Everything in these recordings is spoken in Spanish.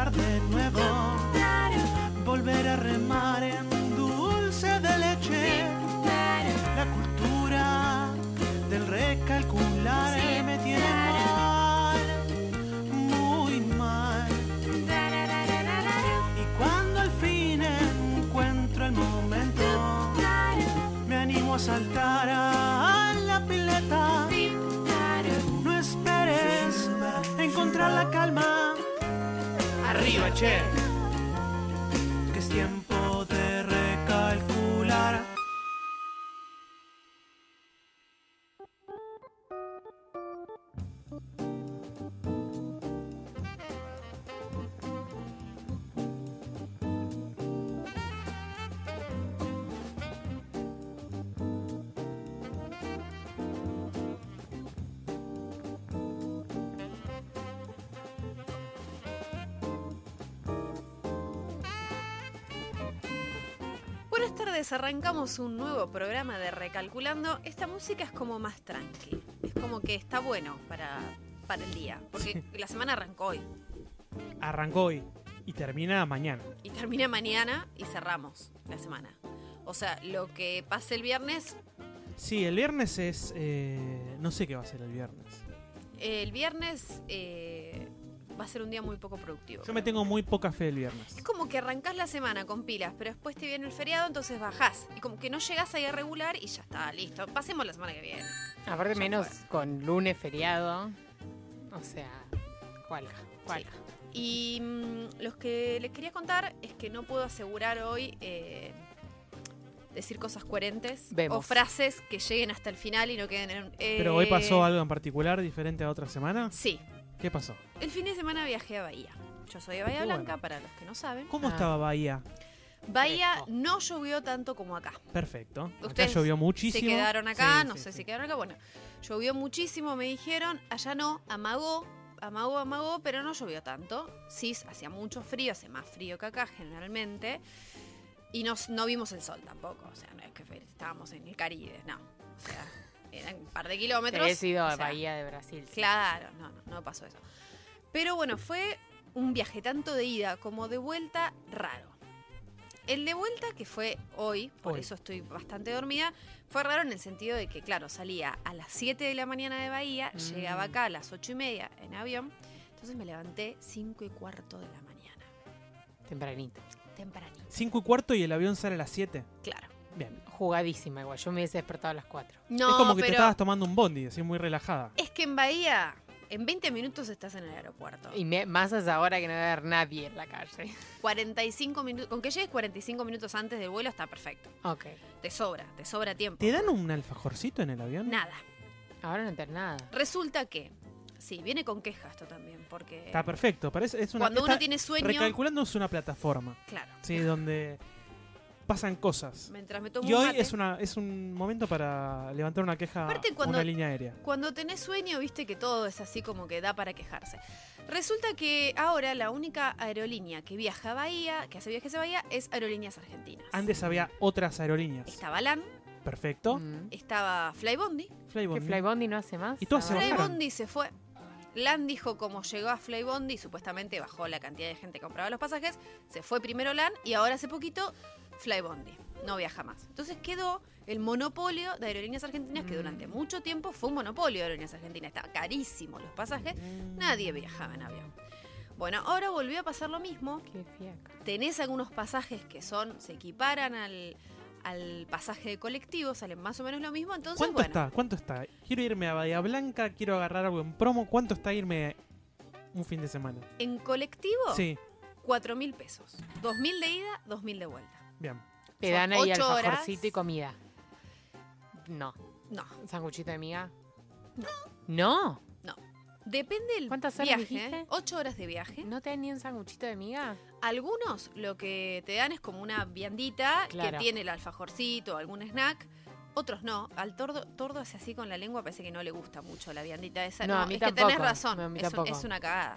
empezar de nuevo, volver a remar Arriba, arrancamos un nuevo programa de Recalculando. Esta música es como más tranqui, es como que está bueno para, para el día, porque la semana arrancó hoy Arrancó hoy y termina mañana. y termina mañana y cerramos la semana. O sea, lo que pase el viernes, Sí, el viernes es. eh, no sé qué va a ser el viernes. el viernes eh, va a ser un día muy poco productivo. Yo me tengo muy poca fe el viernes. Es como que arrancás la semana con pilas, pero después te viene el feriado, entonces bajás. Y como que no llegás ahí a regular y ya está, listo. Pasemos la semana que viene. Aparte Ya menos fue. con lunes feriado. O sea, cualca, cualca. Y mm, los que les quería contar es que no puedo asegurar hoy eh, decir cosas coherentes Vemos. o frases que lleguen hasta el final y no queden en... eh, Pero hoy pasó algo en particular diferente a otra semana. Sí. ¿Qué pasó? El fin de semana viajé a Bahía. Yo soy de Bahía Qué Blanca, bueno. para los que no saben. ¿Cómo Ah. estaba Bahía? Bahía Fresco. no llovió tanto como acá. Perfecto. Acá Ustedes llovió muchísimo. Se quedaron acá, Sí, no sí, sé sí. si quedaron acá. Bueno, llovió muchísimo, me dijeron. Allá no, amagó, amagó, amagó, pero no llovió tanto. Sí, hacía mucho frío, hace más frío que acá generalmente. Y nos, no vimos el sol tampoco. O sea, no es que fe- estábamos en el Caribe, no. O sea, eran un par de kilómetros. He sido a o sea, Bahía de Brasil. sí. Claro, no, no, no pasó eso. Pero bueno, fue un viaje tanto de ida como de vuelta raro. El de vuelta, que fue hoy, por Hoy. eso estoy bastante dormida, fue raro en el sentido de que, claro, salía a las 7 de la mañana de Bahía, Mm. llegaba acá a las 8 y media en avión, entonces me levanté 5 y cuarto de la mañana, Tempranito. tempranito, Cinco y cuarto y el avión sale a las 7. claro. Bien. Jugadísima igual. Yo me hubiese despertado a las 4. No, es como que pero te estabas tomando un bondi, así muy relajada. es que en Bahía, en 20 minutos estás en el aeropuerto. Y me- más es ahora que no debe haber nadie en la calle. 45 minutos, con que llegues 45 minutos antes del vuelo está perfecto. Ok. Te sobra, te sobra tiempo. ¿Te dan un alfajorcito en el avión? Nada. Ahora no entiendo nada. Resulta que, sí, viene con queja esto también, porque Está perfecto. Parece, es una, cuando uno tiene sueño, Recalculando es una plataforma. claro, Sí, donde pasan cosas. mientras me tomo Y un hoy mate, es, una, es un momento para levantar una queja Aparte, a cuando- una línea aérea. cuando tenés sueño, viste que todo es así como que da para quejarse. Resulta que ahora la única aerolínea que viaja a Bahía, que hace viajes a Bahía, es Aerolíneas Argentinas. Antes había otras aerolíneas. Estaba LAN, Perfecto. Mm. estaba Flybondi. Flybondi. ¿Que Flybondi no hace más? ¿Y todas se? Flybondi se fue. LAN dijo como llegó a Flybondi, supuestamente bajó la cantidad de gente que compraba los pasajes, se fue primero LAN y ahora hace poquito Flybondi. No viaja más. Entonces quedó el monopolio de Aerolíneas Argentinas, que durante Mm. mucho tiempo fue un monopolio de Aerolíneas Argentinas. Estaba carísimo los pasajes, nadie viajaba en avión. Bueno, ahora volvió a pasar lo mismo. Qué fiaca. Tenés algunos pasajes que son, se equiparan al, al pasaje de colectivo, salen más o menos lo mismo. Entonces, ¿Cuánto bueno, está? ¿Cuánto está? Quiero irme a Bahía Blanca, quiero agarrar algo en promo. ¿Cuánto está irme un fin de semana? en colectivo, Sí, 4 mil pesos. 2 mil de ida, 2 mil de vuelta. Bien. Te dan ahí ocho alfajorcito horas. y comida. No. No, ¿Un sanguchito de miga? No. ¿No? depende del ¿Cuántas horas viaje. dijiste? 8 horas de viaje. ¿No te dan ni un sanguchito de miga? Algunos lo que te dan es como una viandita Claro. que tiene el alfajorcito o algún snack. Otros no. Al tordo, tordo hace así con la lengua, parece que no le gusta mucho la viandita esa. No, a mí es que tampoco. tenés razón. No, a mí es, un- tampoco. es una cagada.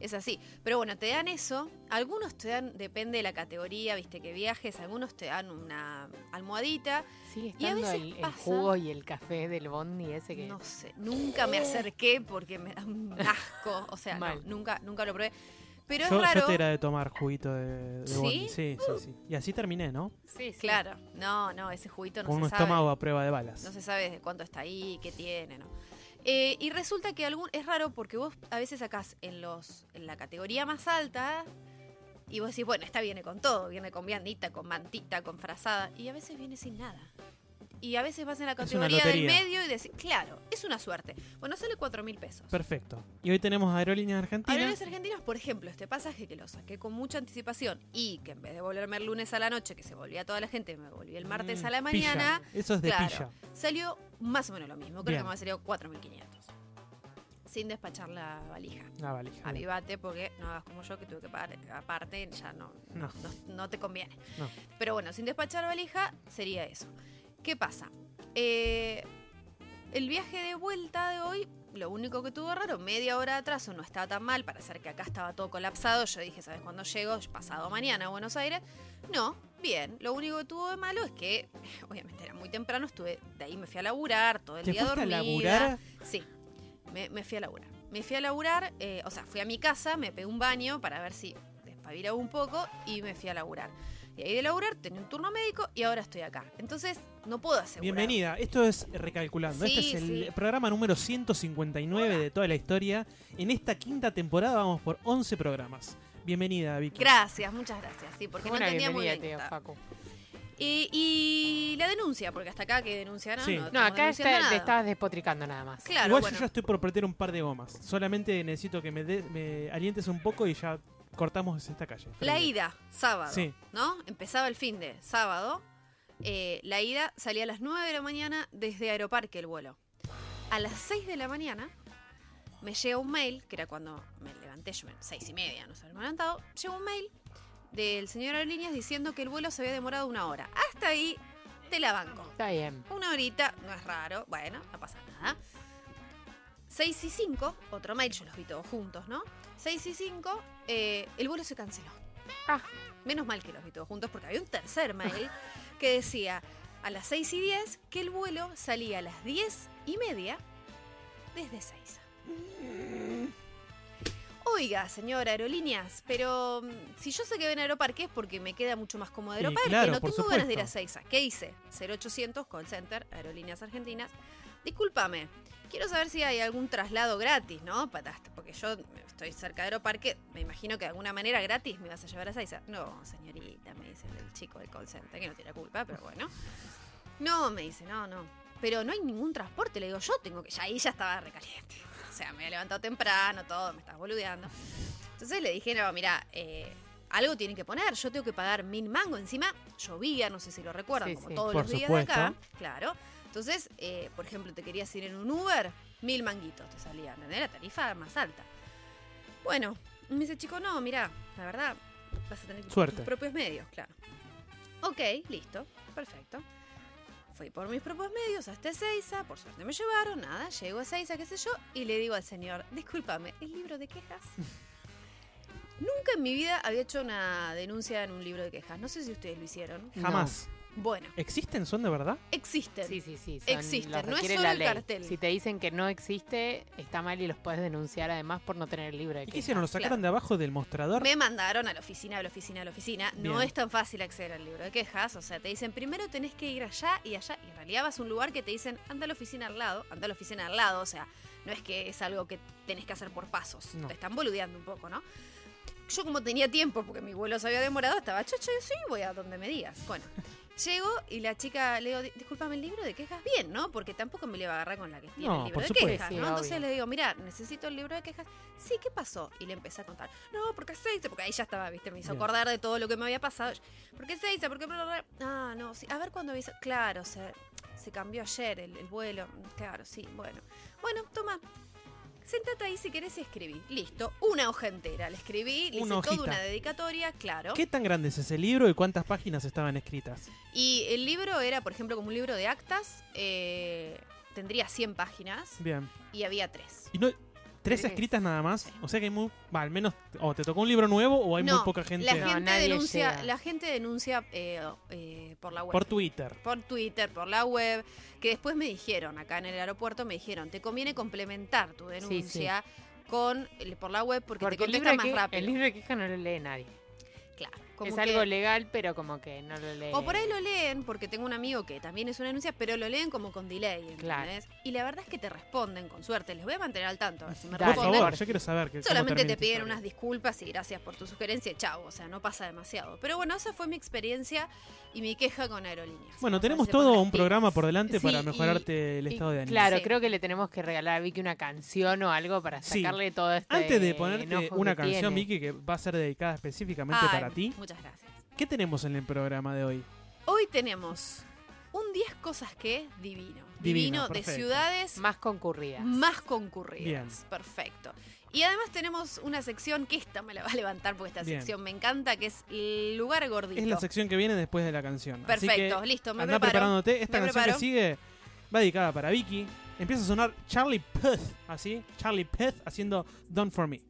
Es así. Pero bueno, te dan eso. Algunos te dan, depende de la categoría, viste, que viajes. Algunos te dan una almohadita. Sigue Y a veces el, el pasa- jugo y el café del bondi ese que... No sé, nunca me acerqué porque me da un asco, o sea, no, nunca, nunca lo probé. Pero yo, es raro. yo te era de tomar juguito de, de ¿Sí? bondi. Sí, sí, sí. Y así terminé, ¿no? Sí, sí. Claro, no, no, ese juguito no Con se un sabe. estómago a prueba de balas. No se sabe desde cuánto está ahí, qué tiene, ¿no? Eh, y resulta que algún es raro porque vos a veces sacás en los en la categoría más alta y vos decís, bueno, esta viene con todo, viene con viandita, con mantita, con frazada, y a veces viene sin nada. Y a veces vas en la categoría del medio y decís, claro, es una suerte. Bueno, sale cuatro mil pesos. Perfecto. Y hoy tenemos Aerolíneas Argentinas. Aerolíneas Argentinas, por ejemplo, este pasaje que lo saqué con mucha anticipación y que en vez de volverme el lunes a la noche, que se volvía toda la gente, me volví el martes Mm, a la pilla. mañana, Eso es de Claro. pilla. salió más o menos lo mismo. Creo Bien. que me salió 4.500. Sin despachar la valija. La valija. Avivate porque no hagas como yo que tuve que pagar aparte, ya no, No. no, no te conviene. Pero bueno, sin despachar valija sería eso. ¿Qué pasa? Eh, el viaje de vuelta de hoy, lo único que tuvo raro, media hora de atraso, no estaba tan mal, para hacer que acá estaba todo colapsado. Yo dije, ¿sabes cuándo llego? Pasado mañana a Buenos Aires. No, bien. Lo único que tuvo de malo es que, obviamente era muy temprano, estuve, de ahí me fui a laburar todo el ¿Te día fuiste a dormida. laburar? Sí, me, me fui a laburar. Me fui a laburar, eh, o sea, fui a mi casa, me pegué un baño para ver si despabilaba un poco y me fui a laburar. Y ahí de laburar tenía un turno médico y ahora estoy acá. Entonces, no puedo asegurar. Bienvenida, esto es Recalculando. Sí, este es el sí. programa número 159 de toda la historia. En esta quinta temporada vamos por 11 programas. Bienvenida, Vicky. Gracias, muchas gracias. Sí, porque Qué no buena entendía muy bien. tío. Y, y la denuncia, porque hasta acá que denunciaron. Sí. No, acá está- nada. te estabas despotricando nada más. Claro, Igual bueno. yo ya estoy por meter un par de gomas. Solamente necesito que me, de- me alientes un poco y ya cortamos esta calle. La Frente. ida, sábado, Sí. ¿no? Empezaba el fin de sábado. Eh, la ida salía a las 9 de la mañana desde Aeroparque el vuelo. A las 6 de la mañana me llega un mail, que era cuando me levanté, yo me, 6 y media, no sé, me he levantado. Llega un mail del señor Aerolíneas diciendo que el vuelo se había demorado una hora. Hasta ahí te la banco. Está bien. Una horita, no es raro, bueno, no pasa nada. 6 y 5, otro mail, yo los vi todos juntos, ¿no? 6 y 5, eh, el vuelo se canceló. Ah. Menos mal que los vi todos juntos porque había un tercer mail que decía a las 6 y 10 que el vuelo salía a las 10 y media desde Seiza. Oiga, señora Aerolíneas, pero mm, si yo sé que ven Aeroparque es porque me queda mucho más cómodo Aeroparque, claro, no tengo ganas de ir a. Seiza. ¿Qué hice? 0800 Call Center, Aerolíneas Argentinas. Discúlpame, quiero saber si hay algún traslado gratis, ¿no? Porque yo estoy cerca de Aeroparque, me imagino que de alguna manera gratis me vas a llevar a Seiza. No, señorita, me dice el chico del call center, que no tiene culpa, pero bueno. No, me dice, no, no. Pero no hay ningún transporte, le digo, yo tengo que... Ya ahí ya estaba recaliente. O sea, me había levantado temprano, todo, me estás boludeando. Entonces le dije, no, mira, eh, algo tienen que poner, yo tengo que pagar mil mango. Encima, llovía, no sé si lo recuerdan, Sí, como sí. todos Por los días de acá. Claro. Entonces, eh, por ejemplo, te querías ir en un Uber, mil manguitos te salían, ¿entendés? La tarifa más alta. Bueno, me dice, chico, no, mira, la verdad, vas a tener Suerte. tus propios medios, claro. Ok, listo, perfecto. Fui por mis propios medios hasta Ezeiza, por suerte me llevaron, nada, llego a Ezeiza, qué sé yo, y le digo al señor, discúlpame, ¿el libro de quejas? Nunca en mi vida había hecho una denuncia en un libro de quejas, no sé si ustedes lo hicieron. Jamás. Bueno, ¿Existen? ¿Son de verdad? existen. Sí, sí, sí. son- Existen, no es solo la el cartel. Si te dicen que no existe, está mal y los puedes denunciar además por no tener el libro de ¿Y qué hicieron? ¿Lo sacaron de abajo del mostrador? Me mandaron a la oficina, a la oficina, a la oficina. No es tan fácil acceder al libro de quejas. O sea, te dicen primero tenés que ir allá y allá. Y en realidad vas a un lugar que te dicen anda a la oficina al lado, anda a la oficina al lado. O sea, no es que es algo que tenés que hacer por pasos. No. Te están boludeando un poco, ¿no? Yo como tenía tiempo, porque mi vuelo se había demorado, estaba chocho, sí, voy a donde me digas. Bueno, llego y la chica le digo, "Di- discúlpame el libro de quejas, bien, ¿no? Porque tampoco me le iba a agarrar con la que tiene No, el libro por de supuesto. quejas, Sí, ¿no? Entonces obvio. le digo, mira, necesito el libro de quejas. Sí, ¿qué pasó? Y le empecé a contar. No, porque se dice, porque ahí ya estaba, viste, me hizo Bien. acordar de todo lo que me había pasado. ¿Por qué se dice? ¿Por qué? bla, bla, bla? Ah, no, sí. A ver cuándo avisó. Claro, se, se cambió ayer el, el vuelo. Claro, sí, bueno. Bueno, toma. Sentate ahí si querés y escribí. Listo, una hoja entera. Le escribí, le Una hice toda una dedicatoria, claro. ¿Qué tan grande es ese libro y cuántas páginas estaban escritas? Y el libro era, por ejemplo, como un libro de actas. eh, tendría 100 páginas Bien. y había tres. ¿Y no, tres Tres. escritas nada más? O sea que hay muy... va, al menos... O te tocó un libro nuevo o hay muy No, poca gente... La No, gente nadie denuncia, llega. la gente denuncia eh, eh, por la web. Por Twitter. por Twitter, por la web, que después me dijeron, acá en el aeropuerto me dijeron, te conviene complementar tu denuncia con por la web porque, Porque te el libro, contesta más que- rápido. el libro de queja no lo lee nadie. Claro. Como es que- algo legal, pero como que no lo lee. O por ahí lo leen, porque tengo un amigo que también es una denuncia, pero lo leen como con delay, ¿entendés? Claro. Y la verdad es que te responden, con suerte. Les voy a mantener al tanto, a ver si me Dale, Por favor, yo quiero saber que Solamente te piden unas disculpas y gracias por tu sugerencia, chao. O sea, no pasa demasiado. Pero bueno, esa fue mi experiencia y mi queja con aerolíneas. Bueno, tenemos todo un programa por delante Sí, para y- mejorarte el Y, estado de ánimo. Claro, Sí. creo que le tenemos que regalar a Vicky una canción o algo para Sí. sacarle todo este Antes de ponerte una canción, tiene. Vicky, que va a ser dedicada específicamente Ay, para ti, Muchas gracias. ¿qué tenemos en el programa de hoy? Hoy tenemos un 10 cosas que divino. Divino, Divino, de ciudades Más concurridas. más concurridas. Bien. Perfecto. Y además tenemos una sección que esta me la va a levantar porque esta Bien. sección me encanta, que es el lugar gordito. Es la sección que viene después de la canción. Así Perfecto, que listo, me anda preparo. preparándote. Esta Me canción preparo. que sigue va dedicada para Vicky. Empieza a sonar Charlie Puth, así. Charlie Puth haciendo Done For Me.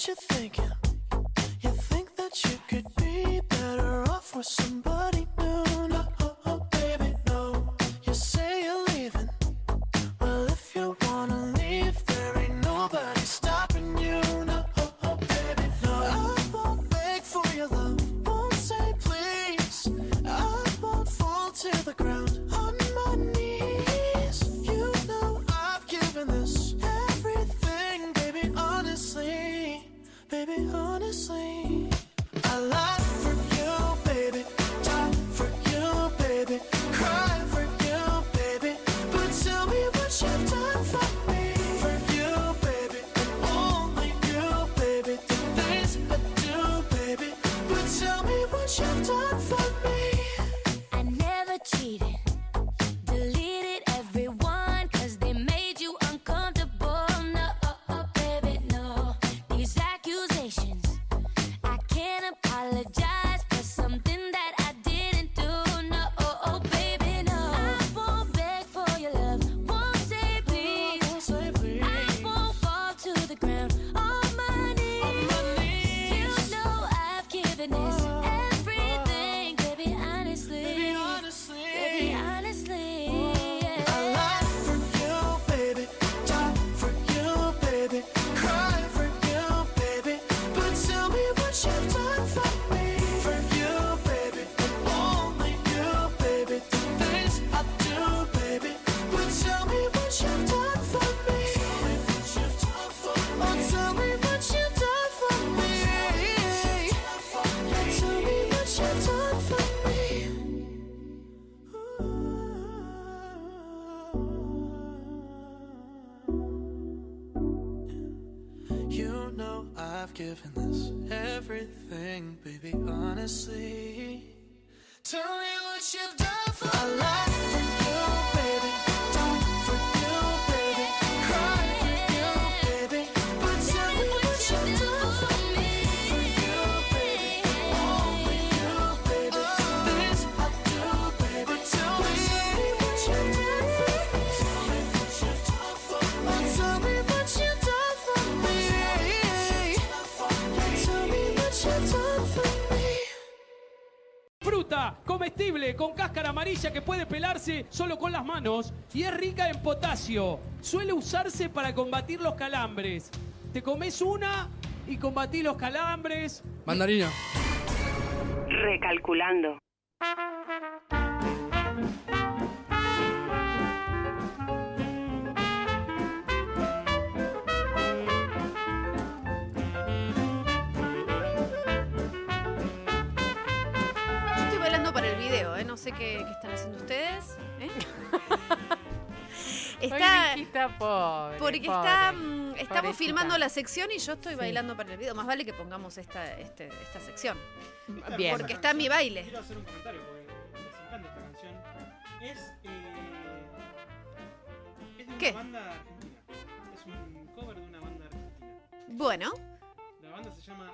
What you thinking? You think that you could be better off with somebody con cáscara amarilla que puede pelarse solo con las manos y es rica en potasio. Suele usarse para combatir los calambres. Te comes una y combatís los calambres. Mandarina. Recalculando. Sé qué, qué están haciendo ustedes. ¿eh? está. Pobre. Porque pobre. está, mm, estamos Pobrecita. filmando la sección y yo estoy Sí. bailando para el video. Más vale que pongamos esta, este- esta sección. Bien. Porque está mi baile. Quiero hacer un comentario porque les encanta esta canción. Es, eh, es de una ¿Qué? banda argentina. Es un cover de una banda argentina. Bueno. La banda se llama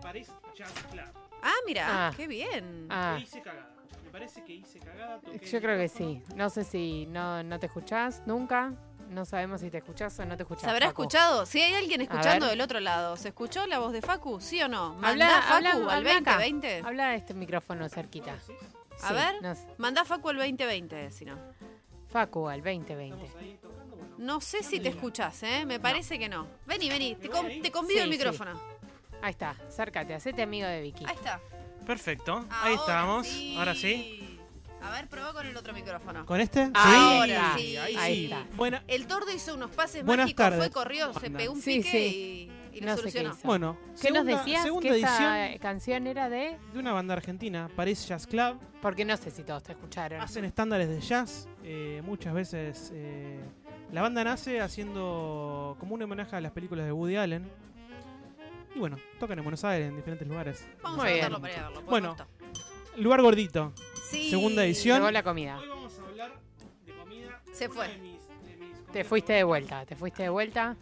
Paris Jazz Club. Ah, mira, Ah. qué bien. Ah, E hice cagada. Parece que hice cagada. toqué yo creo que sí. No sé si no, no te escuchás nunca. No sabemos si te escuchás o no te escuchás. ¿Se habrá Facu. escuchado? Si hay alguien escuchando del otro lado, ¿se escuchó la voz de Facu? ¿Sí o no? Habla, Mandá Facu habla, al habla acá. 2020. Habla de este micrófono cerquita. A Sí, ver. no sé. Mandá Facu al 2020, si no. Facu, al 2020. No sé si te escuchás, ¿eh? Me parece que no. Vení, vení, te, con- te convido Sí, el sí. micrófono. Ahí está, acércate, hacete amigo de Vicky. Ahí está. Perfecto. Ahí Ahora estamos. sí. Ahora sí. A ver, probá con el otro micrófono. ¿Con este? Ahora sí. sí. Ahí Ahí está. Buena. El tordo hizo unos pases Buenas mágicos, tardes. fue, corrió, se pegó un Sí, pique sí. y, y lo No sé qué hizo. Bueno, ¿Qué nos segunda- decías segunda que edición esta canción era de...? de una banda argentina, Paris Jazz Club. Porque no sé si todos te escucharon. Hacen estándares de jazz. eh, muchas veces eh, la banda nace haciendo como un homenaje a las películas de Woody Allen. Y bueno, tocan en Buenos Aires, en diferentes lugares. Vamos Muy a bien. anotarlo para ir a verlo. Bueno. me. Lugar gordito. Sí. segunda edición. Llegó la comida. Hoy vamos a hablar de comida. Se fue. de mis- de mis Te fuiste de vuelta, te fuiste de vuelta.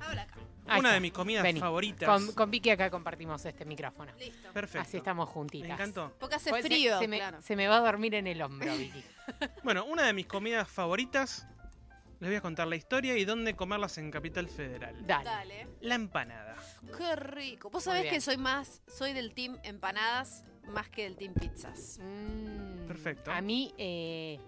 Habla acá. Ahí Una está. de mis comidas Vení. favoritas. Con, con Vicky acá compartimos este micrófono. Listo. Perfecto. Así estamos Me juntitas. encantó. Porque hace Pues se- frío, se, me, claro. se me va a dormir en el hombro, Vicky. Bueno, una de mis comidas favoritas. Les voy a contar la historia y dónde comerlas en Capital Federal. Dale. Dale. La empanada. Qué rico. Vos sabés que soy más, soy del team empanadas más que del team pizzas. Mm, Perfecto. A mí, eh,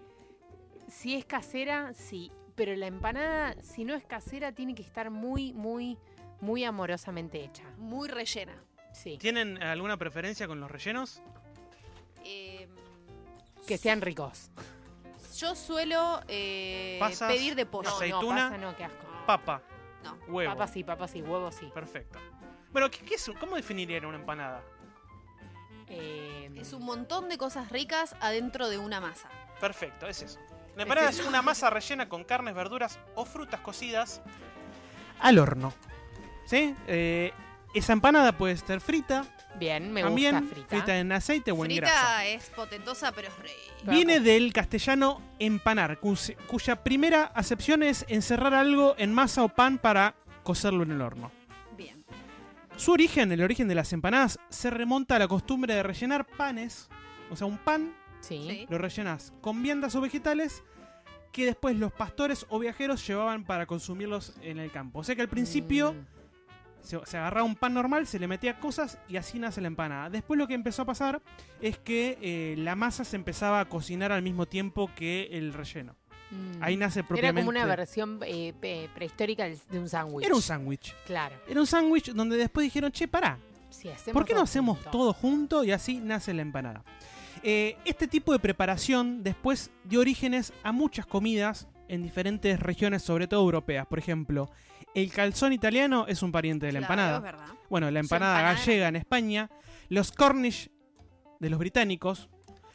si es casera, sí. Pero la empanada, si no es casera, tiene que estar muy, muy, muy amorosamente hecha. Muy rellena. Sí. ¿Tienen alguna preferencia con los rellenos? Eh, Que sean ricos. Yo suelo eh, Pasas, pedir de pollo. No, Aceituna. no, pasa, no, qué asco. Papa, No. huevo. Papas sí, papas sí, huevos sí. Perfecto. Bueno, ¿qué, qué es, ¿cómo definirían una empanada? Eh, Es un montón de cosas ricas adentro de una masa. Perfecto, es eso. La empanada es una masa rellena con carnes, verduras o frutas cocidas al horno. ¿Sí? Eh, esa empanada puede estar frita, bien, me también gusta frita. frita en aceite o en grasa. Frita es potentosa, pero es rica. Viene del castellano empanar, cuya primera acepción es encerrar algo en masa o pan para cocerlo en el horno. Bien. Su origen, el origen de las empanadas, se remonta a la costumbre de rellenar panes, o sea, un pan Sí. Sí. lo rellenas con viandas o vegetales que después los pastores o viajeros llevaban para consumirlos en el campo. O sea que al principio Mm, se, se agarraba un pan normal, se le metía cosas y así nace la empanada. Después lo que empezó a pasar es que eh, la masa se empezaba a cocinar al mismo tiempo que el relleno. mm. Ahí nace Era propiamente... como una versión eh, prehistórica de un sándwich. Era un sándwich. Claro. Era un sándwich donde después dijeron, che, pará, hacemos ¿Por qué no hacemos junto. todo junto y así nace la empanada? Eh, este tipo de preparación después dio orígenes a muchas comidas en diferentes regiones, sobre todo europeas. Por ejemplo, el calzón italiano es un pariente de la Claro, empanada. es verdad. Bueno, la empanada empanada. gallega en España, los cornish de los británicos,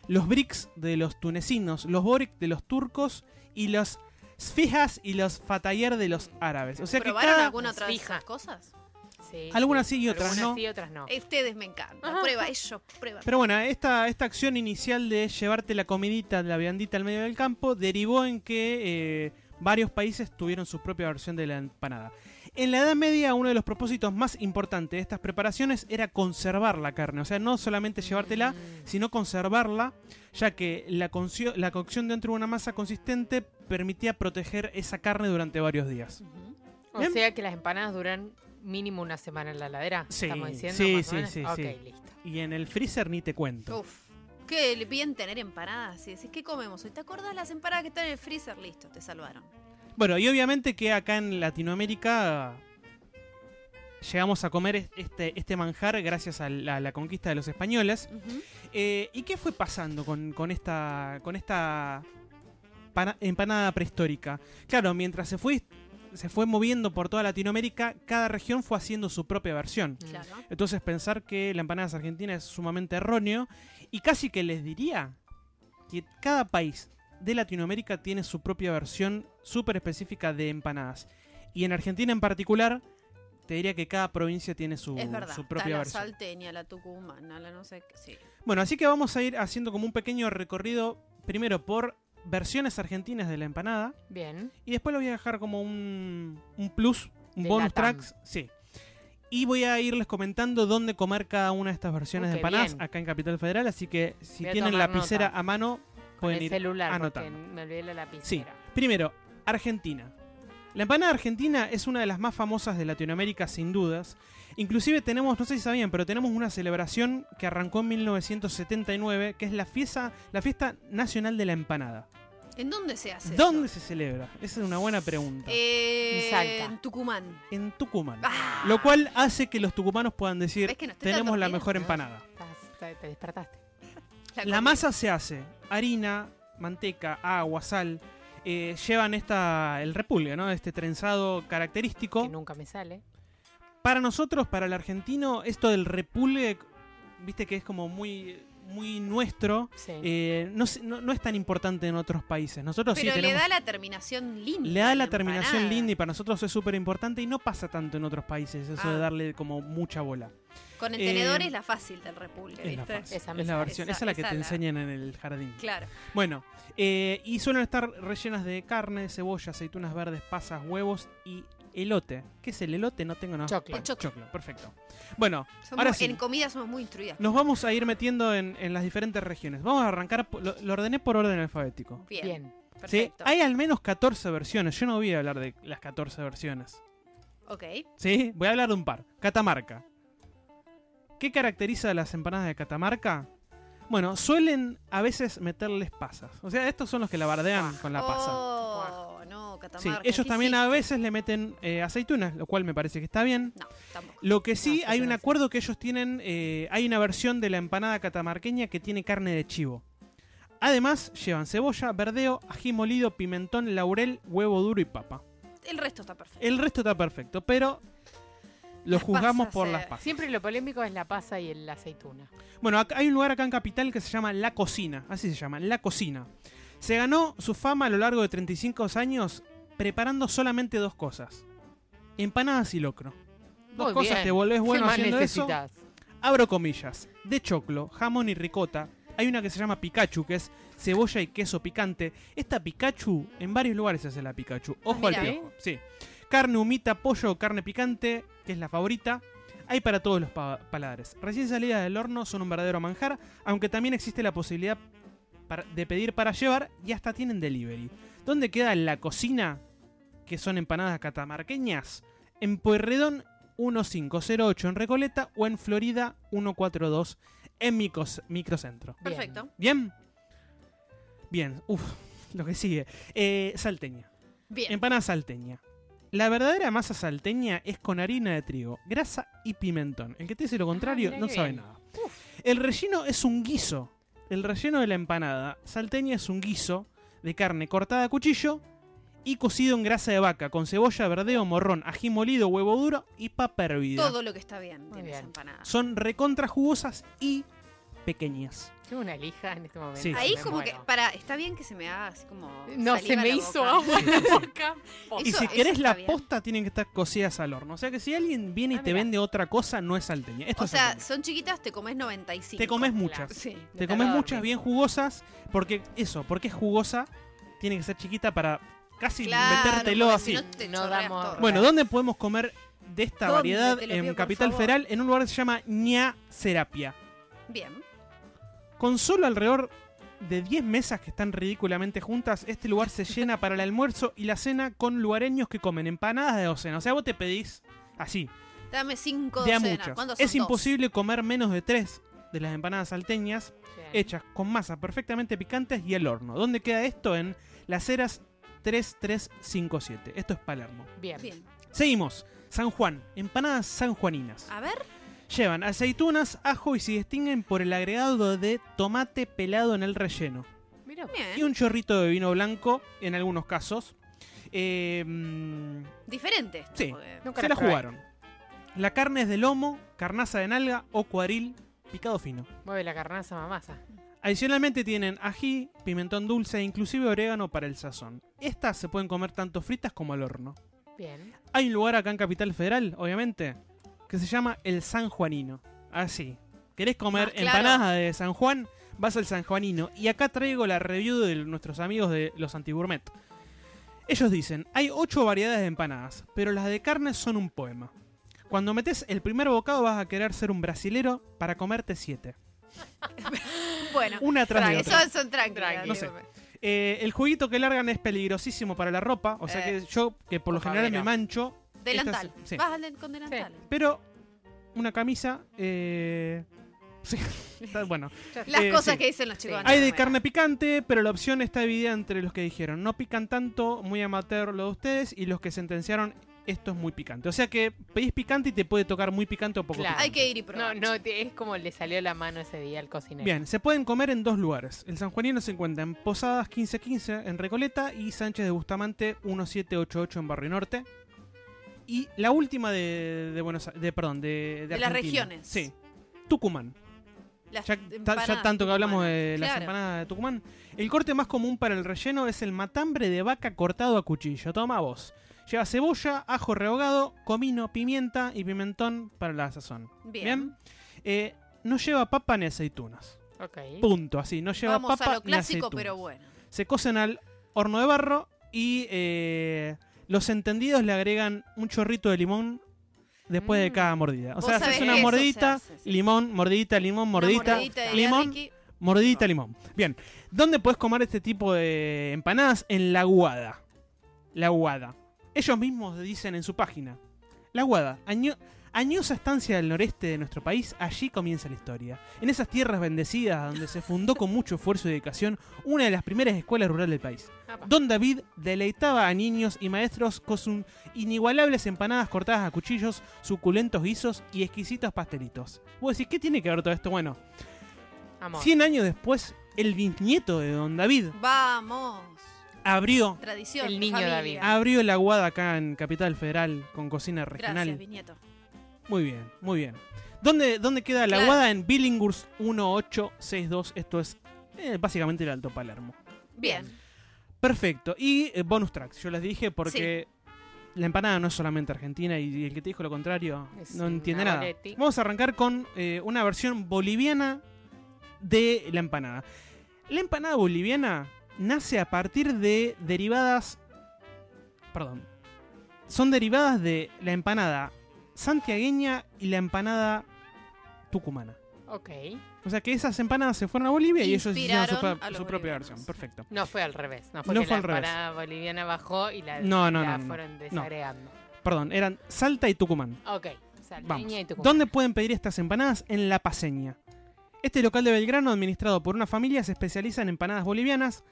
los bricks de los tunecinos, los boric de los turcos y los sfijas y los fatayer de los árabes. O sea que ¿Probaron cada... alguna otra de cosas? Sí, Algunas sí y otras Algunas no. sí y otras no. Ustedes me encantan. Ajá. Prueba, ellos prueban. Pero bueno, esta, esta acción inicial de llevarte la comidita, la viandita al medio del campo, derivó en que eh, varios países tuvieron su propia versión de la empanada. En la Edad Media, uno de los propósitos más importantes de estas preparaciones era conservar la carne. O sea, no solamente llevártela, Mm. sino conservarla, ya que la, la cocción dentro de una masa consistente permitía proteger esa carne durante varios días. O sea que las empanadas duran mínimo una semana en la heladera. Sí, ¿Estamos diciendo? sí, más o sí, menos? sí, Ok, sí. listo. Y en el freezer ni te cuento. Uf. Qué bien tener empanadas. Y decís, ¿qué comemos hoy? ¿Te acordás las empanadas que están en el freezer? Listo, te salvaron. Bueno, y obviamente que acá en Latinoamérica llegamos a comer es- este, este manjar gracias a la, la conquista de los españoles. Eh, ¿Y qué fue pasando con, con esta, con esta pana- empanada prehistórica? Claro, mientras se fue, se fue moviendo por toda Latinoamérica, cada región fue haciendo su propia versión. Claro. Entonces pensar que la empanada argentina es sumamente erróneo y casi que les diría que cada país de Latinoamérica tiene su propia versión súper específica de empanadas. Y en Argentina en particular, te diría que cada provincia tiene su, es verdad. su Está propia la versión. salteña, la tucumana, la no sé qué. Sí. Bueno, así que vamos a ir haciendo como un pequeño recorrido, primero por versiones argentinas de la empanada, Bien. y después lo voy a dejar como un, un plus, un De bonus tracks. Sí. Y voy a irles comentando dónde comer cada una de estas versiones de empanadas bien. acá en Capital Federal. Así que si Voy tienen lapicera nota. a mano, Con pueden el ir celular, anotando. me olvidé la lapicera. Sí. Primero, Argentina. La empanada argentina es una de las más famosas de Latinoamérica sin dudas. Inclusive tenemos, no sé si sabían, pero tenemos una celebración que arrancó en 1979, que es la fiesta, la fiesta nacional de la empanada. ¿En dónde se hace ¿Dónde eso? se celebra? Esa es una buena pregunta. Eh, En Salta. En Tucumán. En Tucumán. Ah. Lo cual hace que los tucumanos puedan decir, ¿Ves que no tenemos la mejor empanada. Te, te despertaste. La masa se hace harina, manteca, agua, sal. eh, llevan esta el repulgue, ¿no? Este trenzado característico. Que nunca me sale. Para nosotros, para el argentino, esto del repulgue, viste que es como muy, muy nuestro. Sí. eh, no, no- no es tan importante en otros países. Nosotros Pero sí le da la terminación linda. le da la terminación empanada. linda y para nosotros es súper importante y no pasa tanto en otros países eso Ah. de darle como mucha bola. Con el Eh, tenedor es la fácil del repulgue, Es la, fácil, Esa es la versión, Esa- esa es la que esa te la- enseñan en el jardín. Claro. Bueno, eh, y suelen estar rellenas de carne, cebolla, aceitunas verdes, pasas, huevos y elote. ¿Qué es el elote? No tengo nada. Choclo. El choclo. perfecto. Bueno, Somos- ahora sí. En comida somos muy instruidas. Nos vamos a ir metiendo en, en las diferentes regiones. Vamos a arrancar, lo, lo ordené por orden alfabético. Bien. Bien. ¿sí? Hay al menos 14 versiones. Yo no voy a hablar de las 14 versiones. Ok. ¿Sí? Voy a hablar de un par. Catamarca. ¿Qué caracteriza a las empanadas de Catamarca? Bueno, suelen a veces meterles pasas. O sea, estos son los que la bardean con la pasa. Oh, no, Sí, Catamarca. ellos ¿qué también a hiciste? veces le meten eh, aceitunas, lo cual me parece que está bien. No, tampoco. Lo que sí, No, hay un aceitunas. acuerdo que ellos tienen, eh, hay una versión de la empanada catamarqueña que tiene carne de chivo. Además, llevan cebolla, verdeo, ají molido, pimentón, laurel, huevo duro y papa. El resto está perfecto. El resto está perfecto, pero lo juzgamos por eh. las pasas. Siempre lo polémico es la pasa y el- la aceituna. Bueno, acá hay un lugar acá en Capital que se llama La Cocina, así se llama, La Cocina. Se ganó su fama a lo largo de 35 años preparando solamente dos cosas. Empanadas y locro. Dos Muy cosas, bien. te volvés ¿Qué bueno más haciendo eso. necesitas? Abro comillas. De choclo, jamón y ricota. Hay una que se llama Pikachu, que es cebolla y queso picante. Esta Pikachu, en varios lugares se hace la Pikachu. Ojo al mira. piojo. Sí. Carne humita, pollo o carne picante, que es la favorita. Hay para todos los pa- paladares. Recién salida del horno son un verdadero manjar, aunque también existe la posibilidad de pedir para llevar y hasta tienen delivery. ¿Dónde queda la cocina? Que son empanadas catamarqueñas. En Pueyrredón 1508 en Recoleta o en Florida 142 en Micos- Microcentro. Perfecto. ¿Bien? Bien, uff, lo que sigue. Eh, salteña. Bien. Empanada salteña. La verdadera masa salteña es con harina de trigo, grasa y pimentón. El que te dice lo contrario mira no sabe bien. nada. El relleno es un guiso. El relleno de la empanada salteña es un guiso de carne cortada a cuchillo y cocido en grasa de vaca con cebolla, verdeo, morrón, ají molido, huevo duro y papa hervida. Todo lo que está bien tiene esa empanada. Son recontra jugosas y pequeñas. Tengo una lija en este momento. Sí. Ahí me como que, para, está bien que se me haga así como. No, se me la hizo boca. agua en la boca. Y si querés la bien. posta, tienen que estar cocidas al horno. O sea que si alguien viene y Ah, te vende otra cosa, no es salteña. Esto O es sea, salteña. son chiquitas, te comes 95. Te comes Claro. muchas. Sí. Te comes muchas bien jugosas. Porque eso, porque es jugosa, tiene que ser chiquita para casi Claro, metértelo así. si no te No damos- todo. Bueno, ¿dónde podemos comer de esta variedad? En Capital favor. Federal, en un lugar que se llama ña Serapia. Bien. Con solo alrededor de 10 mesas que están ridículamente juntas, este lugar se llena para el almuerzo y la cena con lugareños que comen empanadas de docena. O sea, vos te pedís así, Dame cinco de a docenas. muchas. ¿Cuántos son Es dos? imposible comer menos de tres de las empanadas salteñas Bien. hechas con masa perfectamente picantes y el horno. ¿Dónde queda esto? En Las Heras 3357. Esto es Palermo. Bien. Bien. Seguimos. San Juan. Empanadas sanjuaninas. A ver. Llevan aceitunas, ajo y se distinguen por el agregado de tomate pelado en el relleno. Y un chorrito de vino blanco en algunos casos. Eh, mm, Diferente. esto, Sí. Nunca se la probé. jugaron. La carne es de lomo, carnaza de nalga o cuaril picado fino. Mueve la carnaza mamasa. Adicionalmente tienen ají, pimentón dulce e inclusive orégano para el sazón. Estas se pueden comer tanto fritas como al horno. Bien. Hay un lugar acá en Capital Federal, obviamente, que se llama el San Juanino. Así. ¿Querés comer Ah, claro. empanadas de San Juan? Vas al San Juanino. Y acá traigo la review de nuestros amigos de los Antigourmet. Ellos dicen, hay ocho variedades de empanadas, pero las de carne son un poema. Cuando metes el primer bocado vas a querer ser un brasilero para comerte siete. Bueno. Una tras de otra. son, son tranquilas. Tranqui. No sé. Eh, el juguito que largan es peligrosísimo para la ropa, o sea Eh. que yo, que por lo general me mancho, Delantal. Estas- sí. Vas al con delantal. pero una camisa... Eh, sí, está bueno. Las Eh, cosas sí. que dicen los chicos. Sí. Hay de carne picante, pero la opción está dividida entre los que dijeron no pican tanto, muy amateur lo de ustedes, y los que sentenciaron esto es muy picante. O sea que pedís picante y te puede tocar muy picante o poco Claro. Hay que ir y No, probar. no, te- es como le salió la mano ese día al cocinero. Bien, se pueden comer en dos lugares. El sanjuanino se encuentra en Posadas 1515 en Recoleta y Sánchez de Bustamante 1788 en Barrio Norte. Y la última de, de Buenos Aires, de, perdón, de, de De las regiones. Sí. Tucumán. Las Ya, ta- ya tanto que hablamos de las Claro. empanadas de Tucumán. El corte más común para el relleno es el matambre de vaca cortado a cuchillo. Toma vos. Lleva cebolla, ajo rehogado, comino, pimienta y pimentón para la sazón. Bien. Eh, no lleva papa ni aceitunas. Ok. Punto, así. No lleva Vamos papa a lo ni clásico, aceitunas. pero bueno. Se cocen al horno de barro y eh, los entendidos le agregan un chorrito de limón después de Mm. cada mordida. O sea, haces una mordidita, se hace, sí. limón, mordidita, limón, mordidita, limón, Ricky. mordidita, limón. Bien, ¿dónde puedes comer este tipo de empanadas? En La Guada. La Guada. Ellos mismos dicen en su página. La Guada, año- añosa estancia del noreste de nuestro país, allí comienza la historia. En esas tierras bendecidas donde se fundó con mucho esfuerzo y dedicación una de las primeras escuelas rurales del país. Don David deleitaba a niños y maestros con sus inigualables empanadas cortadas a cuchillos, suculentos guisos y exquisitos pastelitos. Vos decís, ¿qué tiene que ver todo esto? Bueno, Amor. 100 años después, el bisnieto de Don David Vamos. abrió, Tradición. El niño familia. David. abrió la aguada acá en Capital Federal con cocina regional. Gracias, Viñeto. Muy bien, muy bien. ¿Dónde, dónde queda la Claro. aguada? En Billinghurst 1862. Esto es eh, básicamente el Alto Palermo. Bien. Perfecto. Y eh, bonus tracks, yo les dije porque la empanada no es solamente argentina y el que te dijo lo contrario Es no entiende nada. Vamos a arrancar con eh, una versión boliviana de la empanada. La empanada boliviana nace a partir de derivadas... Perdón. Son derivadas de la empanada santiagueña y la empanada tucumana. Ok. O sea que esas empanadas se fueron a Bolivia y ellos hicieron su, propia versión. Perfecto. No fue al revés. No fue No que fue la al revés. empanada boliviana bajó y la, No, no, la no, no. fueron desagregando. Perdón, eran Salta y Tucumán. Ok. Salteña y Tucumán. ¿Dónde pueden pedir estas empanadas? En La Paseña. Este local de Belgrano, administrado por una familia, se especializa en empanadas bolivianas,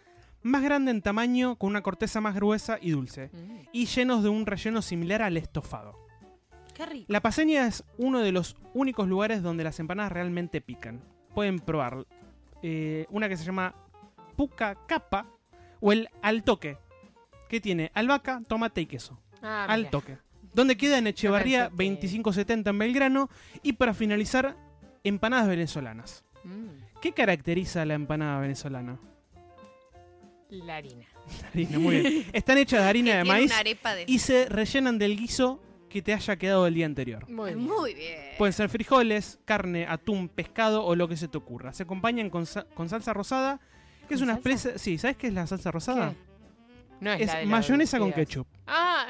más grande en tamaño, con una corteza más gruesa y dulce, Mm. y llenos de un relleno similar al estofado. Qué rico. La Paseña es uno de los únicos lugares donde las empanadas realmente pican. Pueden probar eh, una que se llama Puca Capa o el Al Toque, que tiene albahaca, tomate y queso. Ah, al mira. toque. Donde queda en Echevarría pensé que- 2570 en Belgrano. Y para finalizar, empanadas venezolanas. Mm. ¿Qué caracteriza a la empanada venezolana? La harina. Harina, muy bien. Están hechas de harina de maíz de... y se rellenan del guiso que te haya quedado el día anterior. Muy bien. Muy bien. Pueden ser frijoles, carne, atún, pescado o lo que se te ocurra. Se acompañan con, sa- con salsa rosada, que es ¿Con una salsa? especie... Sí, ¿sabes qué es la salsa rosada? ¿Qué? No es, Es la de los mayonesa con ketchup. Ah,